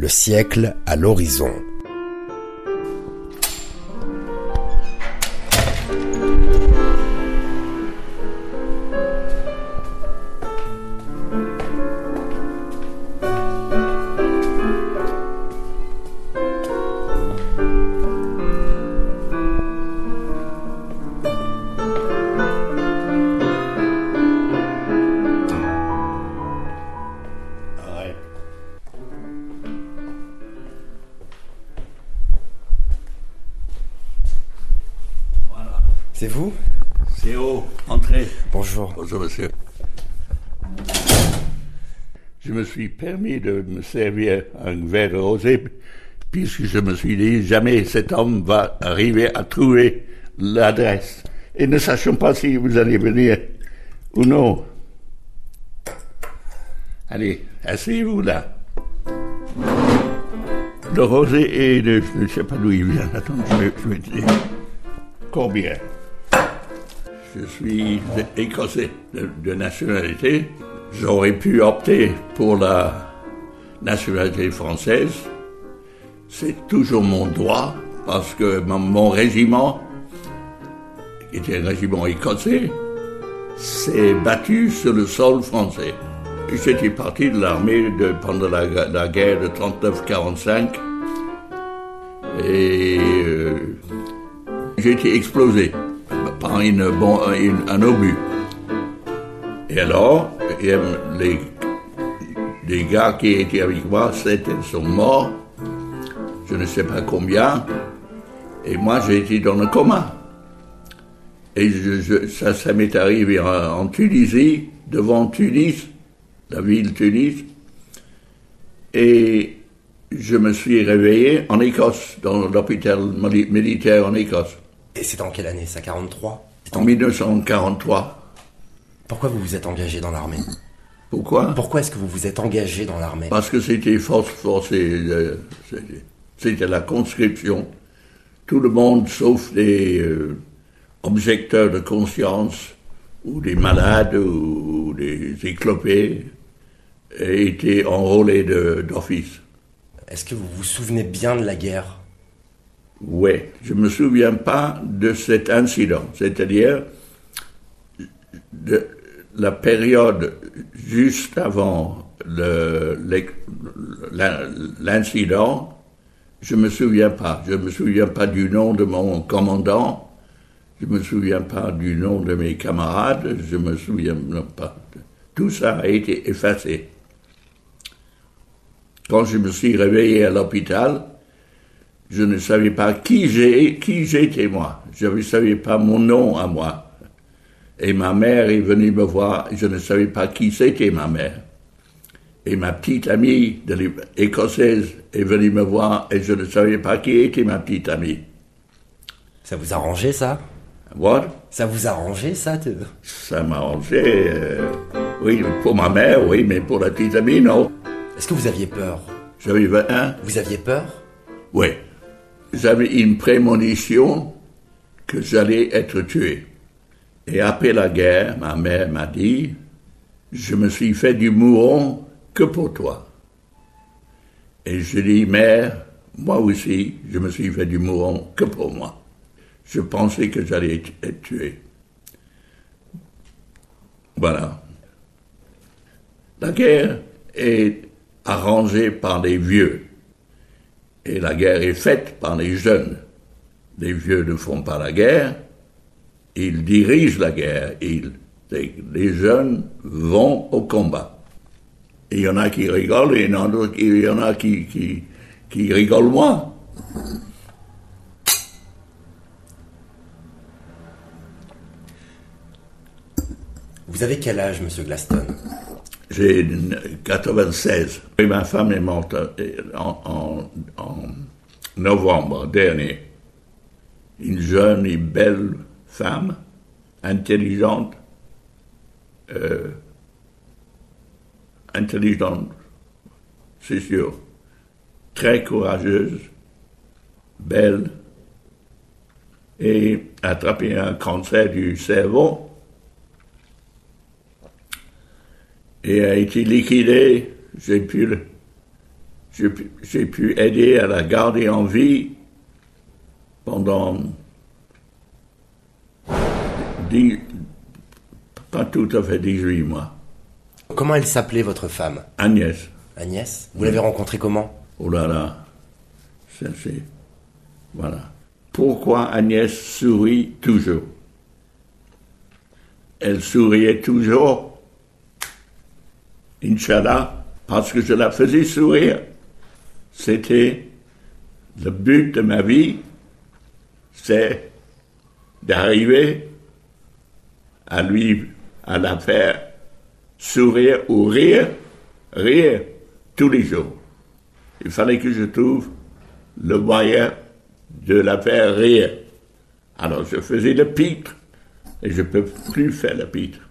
Le siècle à l'horizon. C'est vous? C'est haut, entrez. Bonjour. Bonjour monsieur. Je me suis permis de me servir un verre de rosé puisque je me suis dit jamais cet homme va arriver à trouver l'adresse. Et ne sachons pas si vous allez venir ou non. Allez, asseyez-vous là. Le rosé est de, je ne sais pas d'où il vient. Attends, je vais, je vais te dire. Combien? Je suis écossais de, nationalité. J'aurais pu opter pour la nationalité française. C'est toujours mon droit parce que mon, régiment, qui était un régiment écossais, s'est battu sur le sol français. J'étais parti de l'armée pendant la, la, guerre de 39-45 et euh, j'ai été explosé par une, bon, un obus. Et alors, les, les gars qui étaient avec moi, sont morts, je ne sais pas combien, et moi j'ai été dans le coma. Et ça, ça m'est arrivé en, Tunisie, devant Tunis, la ville Tunis, et je me suis réveillé en Écosse, dans l'hôpital militaire en Écosse. C'est en quelle année ça 43 En 1943. Pourquoi vous vous êtes engagé dans l'armée? Pourquoi? Pourquoi est-ce que vous vous êtes engagé dans l'armée? Parce que c'était force forcée. C'était la conscription. Tout le monde, sauf les euh, objecteurs de conscience, ou des malades, ou, des éclopés, étaient enrôlés d'office. Est-ce que vous vous souvenez bien de la guerre? Oui, je ne me souviens pas de cet incident, c'est-à-dire de la période juste avant l'incident, je ne me souviens pas. Je ne me souviens pas du nom de mon commandant, je ne me souviens pas du nom de mes camarades, je ne me souviens pas. Tout ça a été effacé. Quand je me suis réveillé à l'hôpital, je ne savais pas qui j'étais moi. Je ne savais pas mon nom à moi. Et ma mère est venue me voir, je ne savais pas qui c'était ma mère. Et ma petite amie de écossaise est venue me voir et je ne savais pas qui était ma petite amie. Ça vous a arrangé ça? What? Ça vous a arrangé ça Ça m'a arrangé, euh, oui, pour ma mère, oui, mais pour la petite amie, non. Est-ce que vous aviez peur? J'avais un. Vous aviez peur? Oui j'avais une prémonition que j'allais être tué. Et après la guerre, ma mère m'a dit, je me suis fait du mouron que pour toi. Et je dis, mère, moi aussi, je me suis fait du mouron que pour moi. Je pensais que j'allais être tué. Voilà. La guerre est arrangée par les vieux. Et la guerre est faite par les jeunes. Les vieux ne font pas la guerre, ils dirigent la guerre. Ils, les, jeunes vont au combat. il y en a qui rigolent et il y en a qui, rigolent moins. Vous avez quel âge, monsieur Glaston? J'ai 96. Et ma femme est morte en, en, novembre dernier. Une jeune et belle femme, intelligente, euh, intelligente, c'est sûr, très courageuse, belle, et attrapé un cancer du cerveau et a été liquidé. J'ai pu, j'ai pu, j'ai pu aider à la garder en vie pendant dix, pas tout à fait 18 mois. Comment elle s'appelait votre femme? Agnès, Agnès? Vous l'avez rencontrée comment? Oh là là, ça c'est. Voilà. Pourquoi Agnès sourit toujours? Elle souriait toujours, Inch'Allah, parce que je la faisais sourire. C'était le but de ma vie, c'est d'arriver à lui, à la faire sourire ou rire, rire tous les jours. Il fallait que je trouve le moyen de la faire rire. Alors je faisais le pitre et je peux plus faire le pitre.